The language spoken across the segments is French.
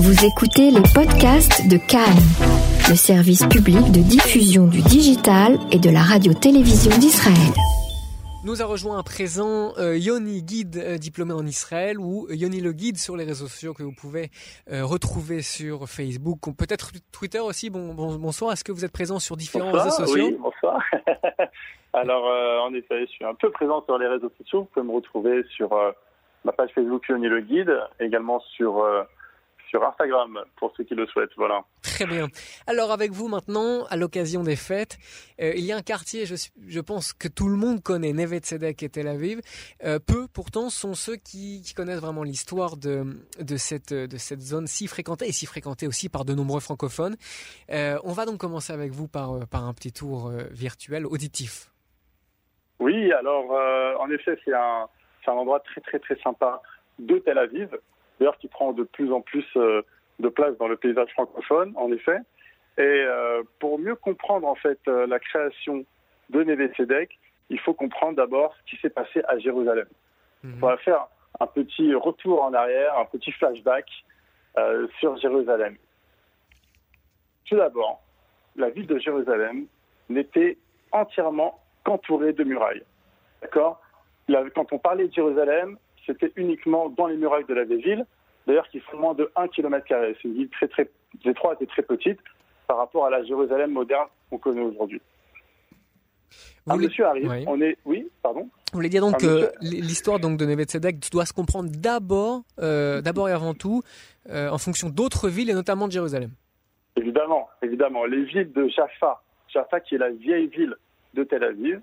Vous écoutez les podcasts de Cannes, le service public de diffusion du digital et de la radio-télévision d'Israël. Nous a rejoint à présent euh, Yoni, guide euh, diplômé en Israël, ou Yoni le guide sur les réseaux sociaux que vous pouvez euh, retrouver sur Facebook, peut-être Twitter aussi. Bon, bonsoir, est-ce que vous êtes présent sur différents réseaux sociaux Oui, bonsoir. Alors, en effet, je suis un peu présent sur les réseaux sociaux. Vous pouvez me retrouver sur ma page Facebook Yoni le guide, également sur sur Instagram pour ceux qui le souhaitent. Voilà. Très bien. Alors avec vous maintenant, à l'occasion des fêtes, euh, il y a un quartier, je, je, pense que tout le monde connaît, Neve Tzedek et Tel Aviv. Euh, peu pourtant sont ceux qui, qui connaissent vraiment l'histoire de, de, cette, de cette zone si fréquentée et si fréquentée aussi par de nombreux francophones. Euh, on va donc commencer avec vous par, par un petit tour virtuel auditif. Oui, alors en effet c'est un, un endroit très très très sympa de Tel Aviv d'ailleurs qui prend de plus en plus euh, de place dans le paysage francophone, en effet. Et euh, pour mieux comprendre en fait euh, la création de Neve Tzedek, il faut comprendre d'abord ce qui s'est passé à Jérusalem. Mhm. On va faire un petit retour en arrière, un petit flashback sur Jérusalem. Tout d'abord, la ville de Jérusalem n'était entièrement qu'entourée de murailles. D'accord? Quand on parlait de Jérusalem, c'était uniquement dans les murailles de la ville, d'ailleurs qui font moins de 1 km. C'est une ville très très étroite et très petite par rapport à la Jérusalem moderne qu'on connaît aujourd'hui. Un monsieur arrive, on est... Oui, pardon Vous voulez dire donc que l'histoire donc de Neve doit se comprendre d'abord, euh, d'abord et avant tout, euh, en fonction d'autres villes et notamment de Jérusalem Évidemment, évidemment. Les villes de Jaffa, Jaffa qui est la vieille ville de Tel Aviv,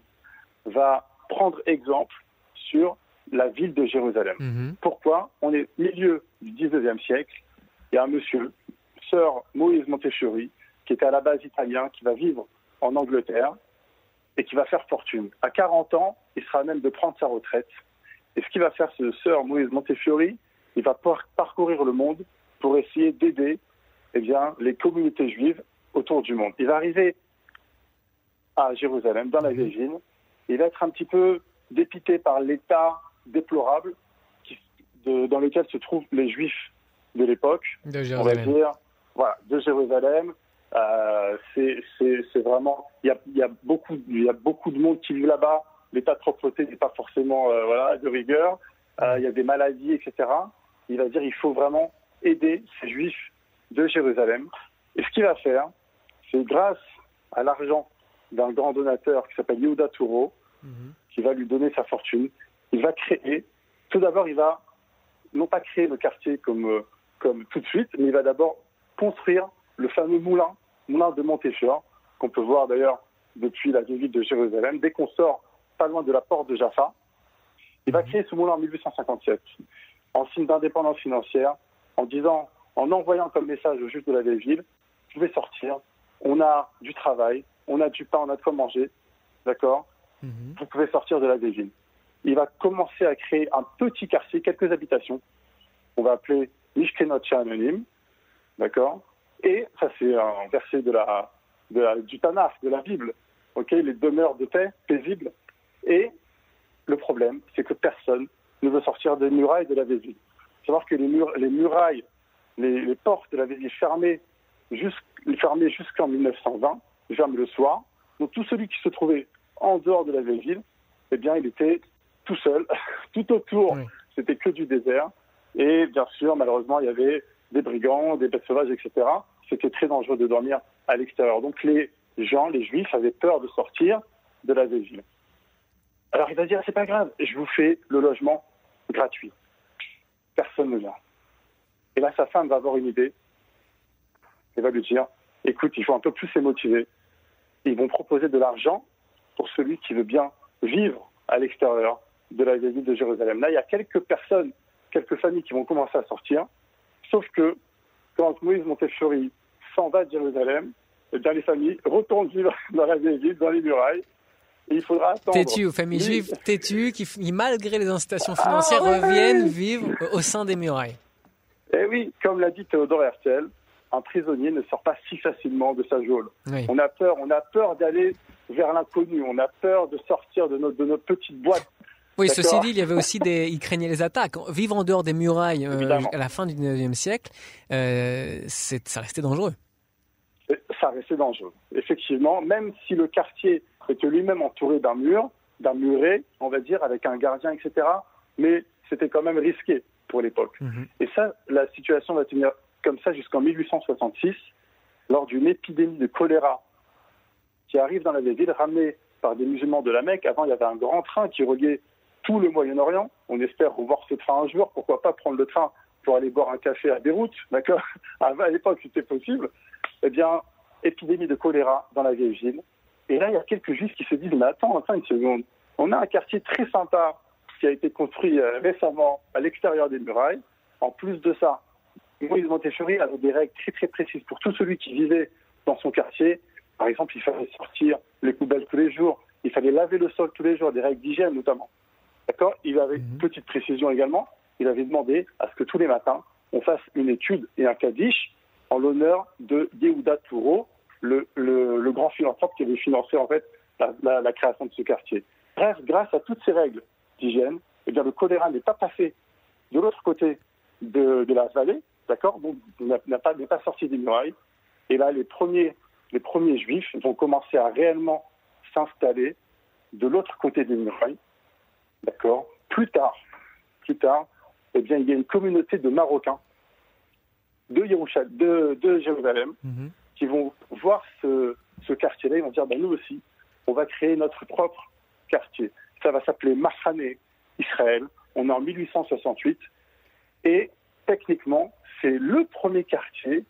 va prendre exemple sur la ville de Jérusalem. Mhm. Pourquoi On est au milieu du 19e siècle. Il y a un monsieur, Sir Moïse Montefiori, qui était à la base italien, qui va vivre en Angleterre et qui va faire fortune. À 40 ans, il sera même de prendre sa retraite. Et ce qu'il va faire, ce Sir Moïse Montefiori, il va parcourir le monde pour essayer d'aider eh bien, les communautés juives autour du monde. Il va arriver à Jérusalem, dans la mhm. ville. Il va être un petit peu dépité par l'état déplorable dans lequel se trouvent les Juifs de l'époque, on va dire, voilà, de Jérusalem. Euh, c'est vraiment, il y a, y a, beaucoup, il y a beaucoup de monde qui vit là-bas. L'état de propreté n'est pas forcément euh, voilà, de rigueur. Euh, il y a des maladies, etc. Il va dire, il faut vraiment aider ces Juifs de Jérusalem. Et ce qu'il va faire, c'est grâce à l'argent d'un grand donateur qui s'appelle Yehuda Touro, mhm. qui va lui donner sa fortune, il va créer, tout d'abord, il va non pas créer le quartier comme, euh, comme tout de suite, mais il va d'abord construire le fameux moulin, moulin de Montéfiore, qu'on peut voir d'ailleurs depuis la ville de Jérusalem. Dès qu'on sort pas loin de la porte de Jaffa, il va mhm. créer ce moulin en 1857, en signe d'indépendance financière, en disant, en envoyant comme message aux juifs de la vieille ville, vous pouvez sortir, on a du travail, on a du pain, on a de quoi manger, d'accord? Mhm. Vous pouvez sortir de la vieille ville il va commencer à créer un petit quartier, quelques habitations, on va appeler Mishkenot Anonyme, d'accord? Et ça, c'est un verset de la, du Tanakh, de la Bible, ok? Les demeures de paix paisibles. Et le problème, c'est que personne ne veut sortir des murailles de la faut savoir que les, les murailles, les, portes de la ville fermées jusqu'en 1920, ferment le soir. Donc tout celui qui se trouvait en dehors de la ville, eh bien, il était tout seul, tout autour, c'était que du désert. Et bien sûr, malheureusement, il y avait des brigands, des bêtes sauvages, etc. C'était très dangereux de dormir à l'extérieur. Donc les gens, les juifs, avaient peur de sortir de la ville. Alors il va dire, c'est pas grave, je vous fais le logement gratuit. Personne ne vient. Et là, sa femme va avoir une idée. Elle va lui dire, écoute, il faut un peu plus les motiver. Ils vont proposer de l'argent pour celui qui veut bien vivre à l'extérieur, de la ville de Jérusalem. Là, il y a quelques personnes, quelques familles qui vont commencer à sortir, sauf que quand Moïse Montefiori s'en va de Jérusalem, eh bien, les familles retournent vivre dans la vieille ville, dans les murailles, et il faudra attendre. Têtu, aux familles juives têtues qui, malgré les incitations financières, ah, reviennent vivre au sein des murailles. Eh oui, comme l'a dit Théodore Herzl, un prisonnier ne sort pas si facilement de sa geôle. On a peur, on a peur d'aller vers l'inconnu, on a peur de sortir de notre, de notre petite boîte Oui, ceci dit, il y avait aussi des, il craignait les attaques. Vivre en dehors des murailles euh, à la fin du 19e siècle, euh, ça restait dangereux. Ça restait dangereux. Effectivement, même si le quartier était lui-même entouré d'un mur, d'un muret, on va dire, avec un gardien, etc. Mais c'était quand même risqué pour l'époque. Mhm. Et ça, la situation va tenir comme ça jusqu'en 1866, lors d'une épidémie de choléra qui arrive dans la ville, ramenée par des musulmans de la Mecque. Avant, il y avait un grand train qui reliait tout le Moyen-Orient. On espère revoir ce train un jour. Pourquoi pas prendre le train pour aller boire un café à Beyrouth, d'accord? À l'époque, c'était possible. Eh bien, épidémie de choléra dans la vieille ville. Et là, il y a quelques juifs qui se disent, mais attends, attends une seconde. On a un quartier très sympa qui a été construit euh, récemment à l'extérieur des murailles. En plus de ça, Moïse Montefiori avait des règles très très précises pour tout celui qui vivait dans son quartier. Par exemple, il fallait sortir les poubelles tous les jours, il fallait laver le sol tous les jours, des règles d'hygiène notamment. D'accord Il avait mhm. petite précision également. Il avait demandé à ce que tous les matins, on fasse une étude et un kaddish en l'honneur de Yehuda Touro, le, le, grand philanthrope qui avait financé en fait la, la, création de ce quartier. Bref, grâce à toutes ces règles d'hygiène, eh bien, le choléra n'est pas passé de l'autre côté de, de, la vallée, d'accord Donc, n'a pas, pas sorti des murailles. Et là, les premiers, les premiers juifs vont commencer à réellement s'installer de l'autre côté des murailles, d'accord Plus tard, plus tard, eh bien, il y a une communauté de Marocains de, de, de Jérusalem mhm. qui vont voir ce, ce quartier-là, ils vont dire, ben, nous aussi, on va créer notre propre quartier. Ça va s'appeler Mahane Israël. On est en 1868. Et techniquement, c'est le premier quartier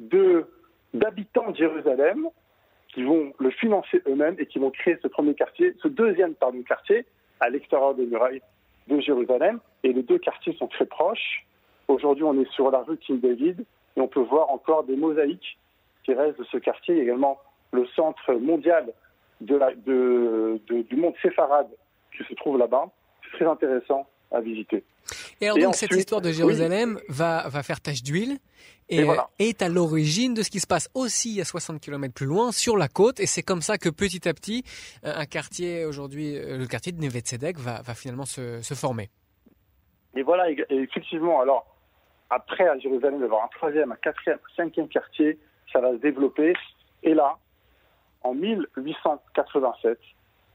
de, d'habitants de Jérusalem qui vont le financer eux-mêmes et qui vont créer ce premier quartier, ce deuxième pardon, quartier à l'extérieur des murailles de Jérusalem. Et les deux quartiers sont très proches. Aujourd'hui, on est sur la rue King David et on peut voir encore des mosaïques qui restent de ce quartier. également le centre mondial du monde séfarade qui se trouve là-bas. C'est très intéressant à visiter. Et alors, donc, cette histoire de Jérusalem va, va faire tache d'huile et, est à l'origine de ce qui se passe aussi à 60 km plus loin, sur la côte. Et c'est comme ça que petit à petit, euh, un quartier aujourd'hui, euh, le quartier de Neve Tzedek, va, va finalement se, se former. Et voilà, effectivement, alors, après à Jérusalem, il va y avoir un troisième, un quatrième, un cinquième quartier, ça va se développer. Et là, en 1887,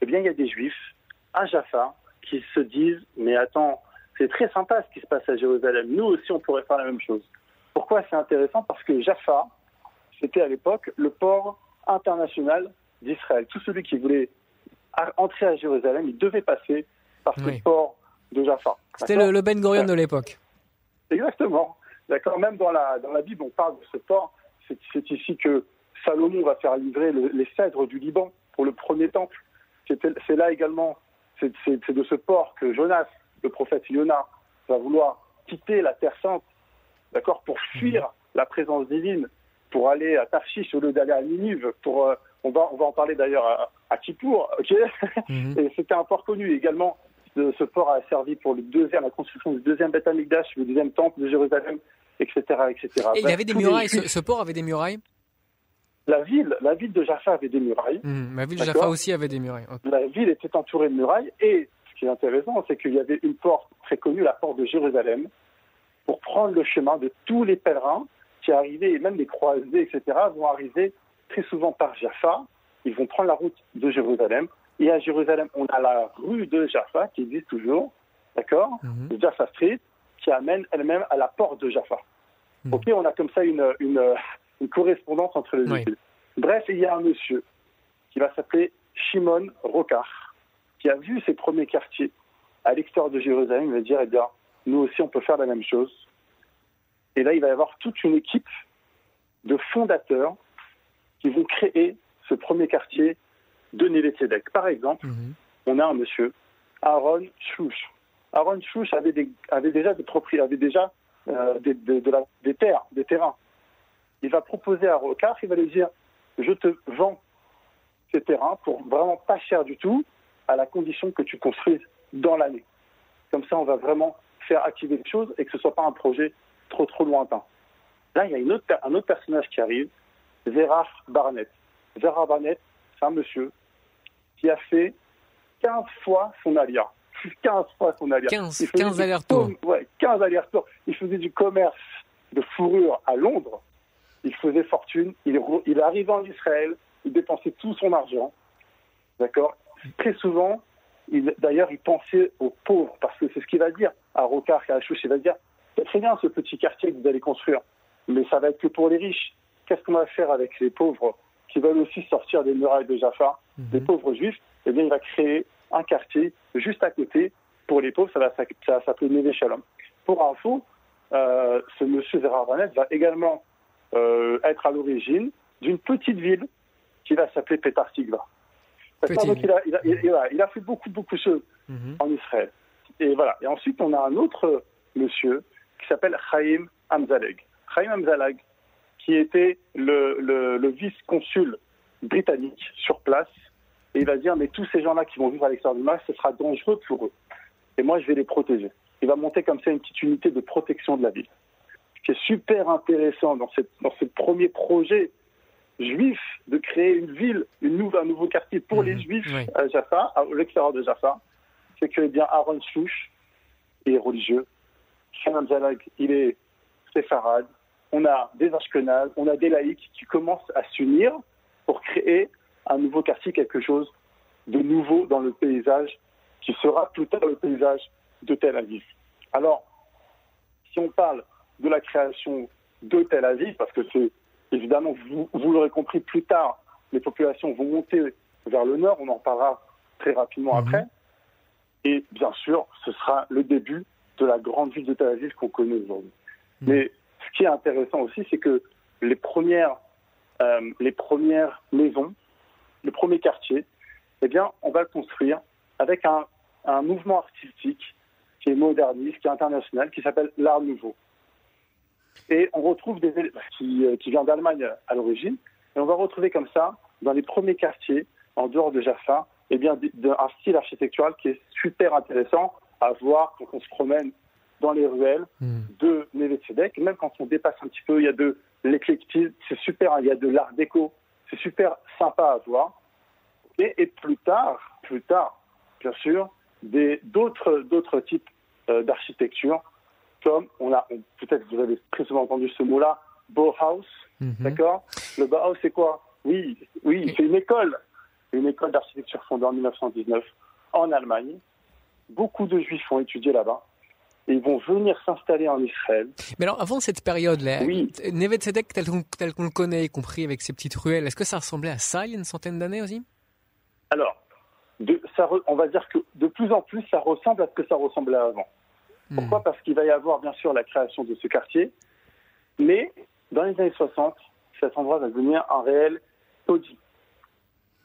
eh bien, il y a des juifs à Jaffa qui se disent, mais attends, c'est très sympa ce qui se passe à Jérusalem. Nous aussi, on pourrait faire la même chose. Pourquoi c'est intéressant? Parce que Jaffa, c'était à l'époque le port international d'Israël. Tout celui qui voulait entrer à Jérusalem, il devait passer par ce port de Jaffa. C'était le, Ben Gurion de l'époque. Exactement. D'accord. Même dans la, dans la Bible, on parle de ce port. C'est ici que Salomon va faire livrer les cèdres du Liban pour le premier temple. C'est là également, c'est de ce port que Jonas le prophète Yona va vouloir quitter la Terre Sainte, d'accord, pour fuir la présence divine, pour aller à Tarshish au lieu d'aller à Ninive, pour, euh, on, va, on va en parler d'ailleurs à, à Kippour, ok mhm. Et c'était un port connu également. ce port a servi pour le deuxième, la construction du deuxième Beth Amikdash, le deuxième temple de Jérusalem, etc., etc. Et il y avait des murailles. Ce, port avait des murailles? La ville, la ville de Jaffa avait des murailles. Mhm. la ville de Jaffa aussi avait des murailles. La ville était entourée de murailles et qui est intéressant, c'est qu'il y avait une porte très connue, la porte de Jérusalem, pour prendre le chemin de tous les pèlerins qui arrivaient, et même les croisés, etc., vont arriver très souvent par Jaffa. Ils vont prendre la route de Jérusalem. Et à Jérusalem, on a la rue de Jaffa qui existe toujours, d'accord mm Jaffa Street, qui amène elle-même à la porte de Jaffa. Mhm. Ok, on a comme ça une, une, correspondance entre les deux Bref, il y a un monsieur qui va s'appeler Shimon Rokar qui a vu ces premiers quartiers à l'extérieur de Jérusalem, il va dire, eh bien, nous aussi, on peut faire la même chose. Et là, il va y avoir toute une équipe de fondateurs qui vont créer ce premier quartier de Neve Par exemple, mhm. on a un monsieur, Aaron Chouch. Aaron Chouch avait, avait déjà des propriétés, avait déjà euh, des, de, la, des terres, des terrains. Il va proposer à Rocard, il va lui dire, je te vends ces terrains pour vraiment pas cher du tout, à la condition que tu construises dans l'année. Comme ça, on va vraiment faire activer les choses et que ce ne soit pas un projet trop trop lointain. Là, il y a une autre, un autre personnage qui arrive, Zerach Barnett. Zerach Barnett, c'est un monsieur qui a fait 15 fois son alia. 15 fois son aller 15, 15 allers-retours. Ouais, 15 allers-retours. Il faisait du commerce de fourrure à Londres. Il faisait fortune. Il, il arrivait en Israël. Il dépensait tout son argent. D'accord? Très souvent, d'ailleurs, il pensait aux pauvres, parce que c'est ce qu'il va dire à Rocard, à Chouche. Il va dire c'est très bien ce petit quartier que vous allez construire, mais ça va être que pour les riches. Qu'est-ce qu'on va faire avec les pauvres qui veulent aussi sortir des murailles de Jaffa, mhm. des pauvres juifs Eh bien, il va créer un quartier juste à côté pour les pauvres. Ça va, s'appeler Neve Shalom. Pour info, euh, ce monsieur Zerah va également euh, être à l'origine d'une petite ville qui va s'appeler Petar Tikva. Donc il a, il, a, il a, fait beaucoup, beaucoup de choses mhm. en Israël. Et voilà. Et ensuite, on a un autre monsieur qui s'appelle Chaim Amzaleg. Chaim Amzaleg, qui était le, le, vice-consul britannique sur place. Et il va dire, mais tous ces gens-là qui vont vivre à l'extérieur du Mas, ce sera dangereux pour eux. Et moi, je vais les protéger. Il va monter comme ça une petite unité de protection de la ville. Ce qui est super intéressant dans, cette, dans ce premier projet juif de créer une ville, une nouvelle, un nouveau quartier pour les mhm. juifs à Jaffa, à l'extérieur de Jaffa, c'est que eh bien Aaron Souche est religieux, Shannon Zalag, il est séfarade, on a des ashkenazes, on a des laïcs qui commencent à s'unir pour créer un nouveau quartier, quelque chose de nouveau dans le paysage qui sera plus tard le paysage de Tel Aviv. Alors, si on parle de la création de Tel Aviv, parce que c'est Évidemment, vous, l'aurez compris plus tard, les populations vont monter vers le nord, on en parlera très rapidement mhm. après. Et bien sûr, ce sera le début de la grande ville de Tel Aviv qu'on connaît aujourd'hui. Mhm. Mais ce qui est intéressant aussi, c'est que les premières, euh, les premières maisons, le premier quartier, eh bien, on va le construire avec un, un mouvement artistique qui est moderniste, qui est international, qui s'appelle l'Art Nouveau. Et on retrouve des qui, euh, qui vient d'Allemagne à l'origine, et on va retrouver comme ça, dans les premiers quartiers, en dehors de Jaffa, eh bien, un style architectural qui est super intéressant à voir quand on se promène dans les ruelles hmm. de Neve Même quand on dépasse un petit peu, il y a de l'éclectisme, c'est super, il y a de l'art déco, c'est super sympa à voir. Et, et, plus tard, plus tard, bien sûr, d'autres d'autres types euh, d'architecture comme on a, peut-être vous avez très souvent entendu ce mot-là, Bauhaus, mhm. d'accord Le Bauhaus, c'est quoi Oui, oui, c'est une école, une école d'architecture fondée en 1919 en Allemagne. Beaucoup de Juifs ont étudié là-bas. Et ils vont venir s'installer en Israël. Mais alors, avant cette période-là, oui. Neve tel qu'on le connaît, y compris avec ses petites ruelles, est-ce que ça ressemblait à ça il y a une centaine d'années aussi? Alors, de, ça, on va dire que de plus en plus, ça ressemble à ce que ça ressemblait avant. Pourquoi? Hmm. Parce qu'il va y avoir bien sûr la création de ce quartier, mais dans les années 60, cet endroit va devenir un réel taudis.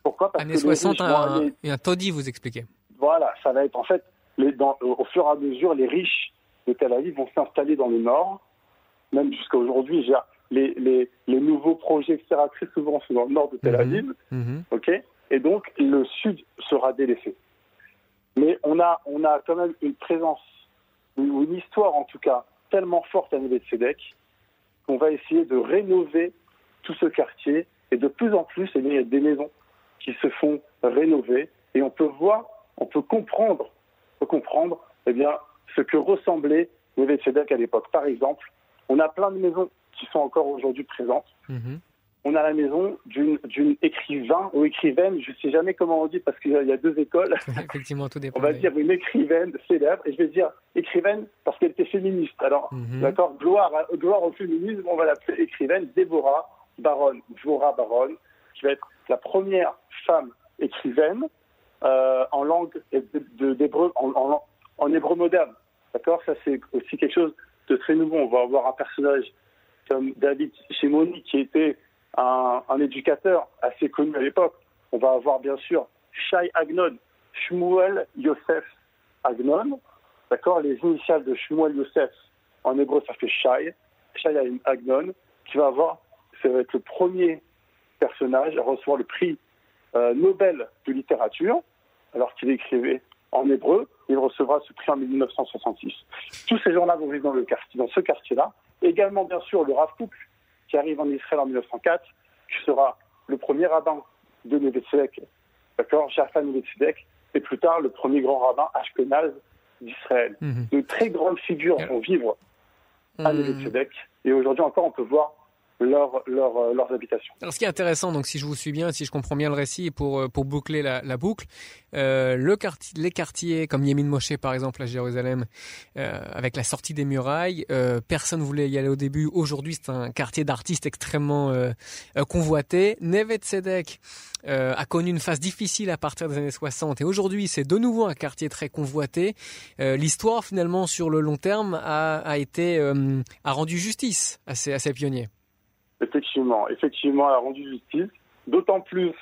Pourquoi? Parce années que 60, un, un taudis, vous expliquez. Voilà, ça va être en fait, au fur et à mesure, les riches de Tel Aviv vont s'installer dans le nord, même jusqu'à aujourd'hui. Les, les, les, nouveaux projets, etc., très souvent sont dans le nord de Tel mhm. Aviv. Mhm. ok? Et donc, le sud sera délaissé. Mais on a, on a quand même une présence ou une histoire en tout cas tellement forte à Tzedek qu'on va essayer de rénover tout ce quartier et de plus en plus, il y a des maisons qui se font rénover et on peut voir, on peut comprendre, on peut comprendre eh bien, ce que ressemblait Tzedek à l'époque. Par exemple, on a plein de maisons qui sont encore aujourd'hui présentes. Mhm on a la maison d'une écrivain ou écrivaine, je ne sais jamais comment on dit parce qu'il y a deux écoles. Effectivement, tout dépend. On va dire une écrivaine célèbre, et je vais dire écrivaine parce qu'elle était féministe. Alors, mhm. d'accord, gloire, gloire au féminisme, on va l'appeler écrivaine, Déborah Baron, Déborah Baron, qui va être la première femme écrivaine euh, en langue d'hébreu, en, en, hébreu moderne. D'accord Ça, c'est aussi quelque chose de très nouveau. On va avoir un personnage comme David Shimoni qui était un, éducateur assez connu à l'époque. On va avoir bien sûr Shai Agnon, Shmuel Yosef Agnon, d'accord Les initiales de Shmuel Yosef, en hébreu ça fait Shai, Shai Agnon, qui va avoir, ça va être le premier personnage à recevoir le prix euh, Nobel de littérature, alors qu'il écrivait en hébreu. Il recevra ce prix en 1966. Tous ces gens-là vont vivre dans, le quartier, dans ce quartier-là. Également, bien sûr, le Rav qui arrive en Israël en 1904, qui sera le premier rabbin de Nevetzedek, d'accord, Shafan Nevetzedek, et plus tard le premier grand rabbin Ashkenaz d'Israël. Mhm. De très grandes figures vont vivre à mmh. et aujourd'hui encore on peut voir leur, leur, euh, leurs habitations. Alors, ce qui est intéressant, donc si je vous suis bien, si je comprends bien le récit, pour euh, pour boucler la, la boucle, euh, le quartier, les quartiers comme Yemin Moshe par exemple à Jérusalem, euh, avec la sortie des murailles, euh, personne voulait y aller au début. Aujourd'hui, c'est un quartier d'artistes extrêmement euh, convoité. Neve Tzedek a connu une phase difficile à partir des années 60 et aujourd'hui, c'est de nouveau un quartier très convoité. L'histoire finalement sur le long terme a, a été a rendu justice à ces, à ces pionniers. Effectivement, effectivement, elle a rendu justice. D'autant plus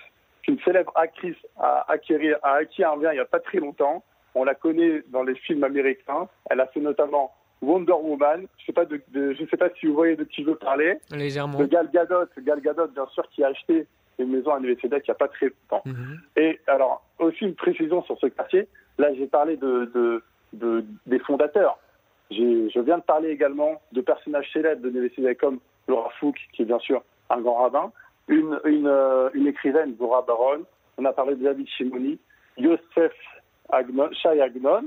qu'une célèbre actrice a, acquis, a acquis un bien il n'y a pas très longtemps. On la connaît dans les films américains. Elle a fait notamment Wonder Woman. Je sais pas de, je sais pas si vous voyez de qui je veux parler. Légèrement. De Gal Gadot, Gal Gadot bien sûr qui a acheté une maison à l'université il n'y a pas très longtemps. Mhm. Et alors aussi une précision sur ce quartier. Là j'ai parlé de, de, de, des fondateurs. Je viens de parler également de personnages célèbres de l'université comme Laura Fouque, qui est bien sûr un grand rabbin, une, une, euh, une écrivaine, Dora Baron, on a parlé de David Shimoni, Yosef Agnon, Shai Agnon.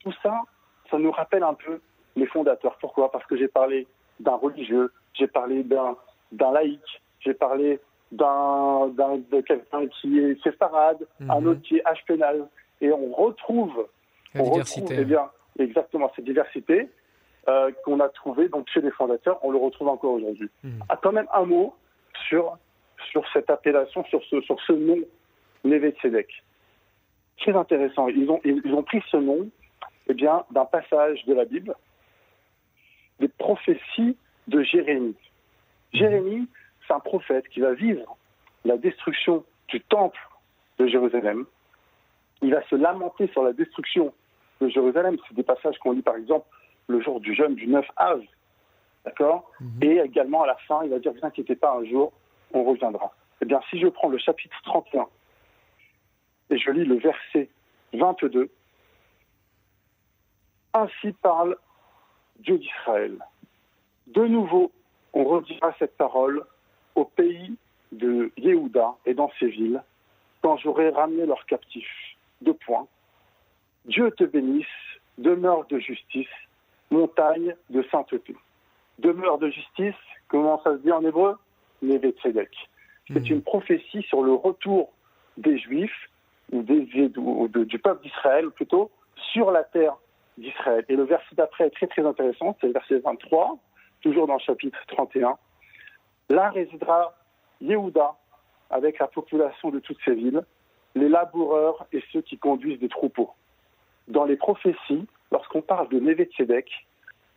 Tout ça, ça nous rappelle un peu les fondateurs. Pourquoi? Parce que j'ai parlé d'un religieux, j'ai parlé d'un, laïc, j'ai parlé d'un, de quelqu'un qui est séfarade, mm un autre qui est ashkenaz. Et on retrouve, la diversité. eh bien, exactement cette diversité. Euh, qu'on a trouvé donc chez les fondateurs, on le retrouve encore aujourd'hui. Mmh. Ah, quand même un mot sur, sur cette appellation, sur ce, sur ce nom, Neve Tzedek. Très intéressant. Ils ont, ils ont pris ce nom eh bien, d'un passage de la Bible, des prophéties de Jérémie. Jérémie, c'est un prophète qui va vivre la destruction du temple de Jérusalem. Il va se lamenter sur la destruction de Jérusalem. C'est des passages qu'on lit par exemple le jour du jeûne du 9 av. D'accord mhm. Et également à la fin, il va dire, ne vous inquiétez pas, un jour, on reviendra. Eh bien, si je prends le chapitre 31 et je lis le verset 22, ainsi parle Dieu d'Israël. De nouveau, on redira cette parole au pays de Yehuda et dans ses villes, quand j'aurai ramené leurs captifs. Deux points. Dieu te bénisse, demeure de justice, montagne de sainteté. Demeure de justice, comment ça se dit en hébreu? Neve Tzedek. C'est mhm. une prophétie sur le retour des Juifs, ou, des, du peuple d'Israël plutôt, sur la terre d'Israël. Et le verset d'après est très très intéressant, c'est le verset 23, toujours dans le chapitre 31. Là résidera Yehuda avec la population de toutes ces villes, les laboureurs et ceux qui conduisent des troupeaux. Dans les prophéties, lorsqu'on parle de Neve Tzedek,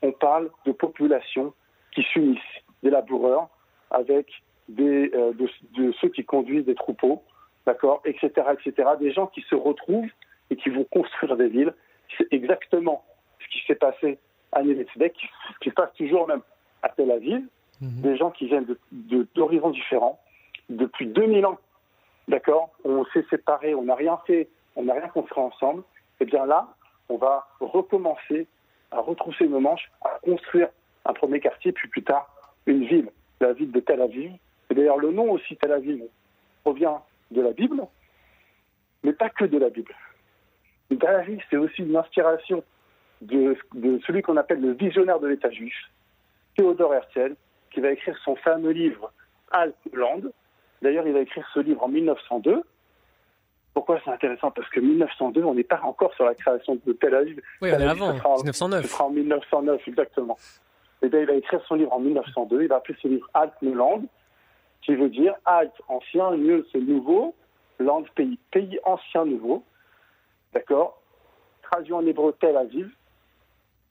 on parle de populations qui s'unissent, des laboureurs avec des, euh, de, ceux qui conduisent des troupeaux, d'accord, etc., etc., des gens qui se retrouvent et qui vont construire des villes. C'est exactement ce qui s'est passé à Neve Tzedek, qui, qui se passe toujours même à Tel Aviv, mhm. des gens qui viennent d'horizons de, différents, depuis 2000 ans, d'accord, on s'est séparés, on n'a rien fait, on n'a rien construit ensemble, et eh bien là, on va recommencer à retrousser nos manches, à construire un premier quartier, puis plus tard une ville, la ville de Tel Aviv. Et d'ailleurs, le nom aussi Tel Aviv provient de la Bible, mais pas que de la Bible. Tel Aviv, c'est aussi une inspiration de, celui qu'on appelle le visionnaire de l'État juif, Théodore Herzl, qui va écrire son fameux livre Altland. D'ailleurs, il va écrire ce livre en 1902, pourquoi c'est intéressant? Parce que 1902, on n'est pas encore sur la création de Tel Aviv. Oui, on est avant, 1909. Ce sera en 1909, exactement. Et bien, il va écrire son livre en 1902. Il va appeler ce livre Alt Land, qui veut dire Alt, ancien, mieux, c'est nouveau, Land, pays. Pays ancien, nouveau. D'accord? Traduit en hébreu Tel Aviv.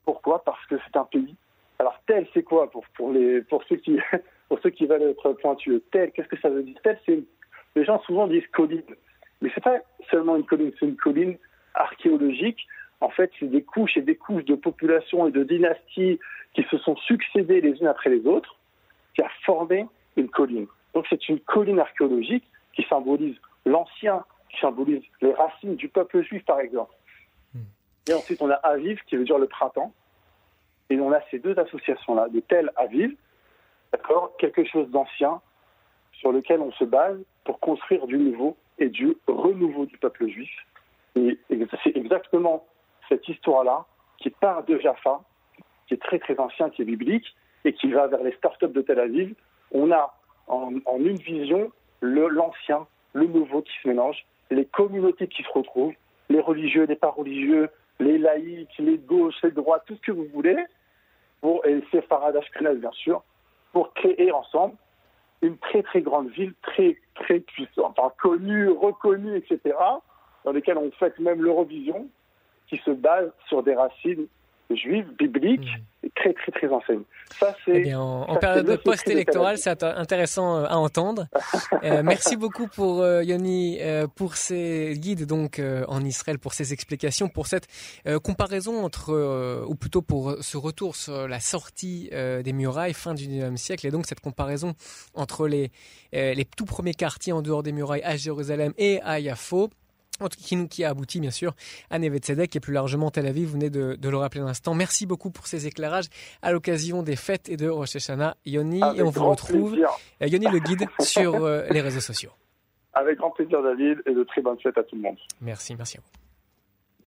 Pourquoi? Parce que c'est un pays. Alors, tel, c'est quoi pour, pour, les, pour, ceux qui, pour ceux qui veulent être pointueux? Tel, qu'est-ce que ça veut dire? Tel, c'est. Les gens souvent disent colline. Mais c'est pas seulement une colline, c'est une colline archéologique. En fait, c'est des couches et des couches de populations et de dynasties qui se sont succédées les unes après les autres, qui a formé une colline. Donc c'est une colline archéologique qui symbolise l'ancien, qui symbolise les racines du peuple juif, par exemple. Hmm. Et ensuite, on a Aviv, qui veut dire le printemps. Et on a ces deux associations-là, de Tel Aviv, d'accord, quelque chose d'ancien sur lequel on se base pour construire du nouveau et du renouveau du peuple juif. Et, c'est exactement cette histoire-là qui part de Jaffa, qui est très très ancien, qui est biblique, et qui va vers les startups de Tel Aviv. On a en, une vision l'ancien, le, nouveau qui se mélange, les communautés qui se retrouvent, les religieux, les pas religieux, les laïcs, les gauches, les droits, tout ce que vous voulez, pour, et Farad Ashkenaz bien sûr, pour créer ensemble une très très grande ville, très très puissante, enfin connue, reconnue, etc., dans lesquelles on fait même l'Eurovision, qui se base sur des racines juive, biblique, et très très très ancienne. Ça c'est. Eh en, période post-électorale, c'est intéressant euh, à entendre. euh, merci beaucoup pour euh, Yoni euh, pour ces guides donc en Israël, pour ces explications, pour cette comparaison entre, ou plutôt pour ce retour sur la sortie des murailles fin du 19e siècle, et donc cette comparaison entre les les tout premiers quartiers en dehors des murailles à Jérusalem et à Yafo qui, qui a abouti bien sûr à Neve Tzedek et plus largement Tel Aviv, vous venez de, le rappeler un instant. Merci beaucoup pour ces éclairages à l'occasion des fêtes et de Rosh Hashanah. Yoni, et on vous retrouve, euh, Yoni le guide, sur euh, les réseaux sociaux. Avec grand plaisir David et de très bonnes fêtes à tout le monde. Merci, merci à vous.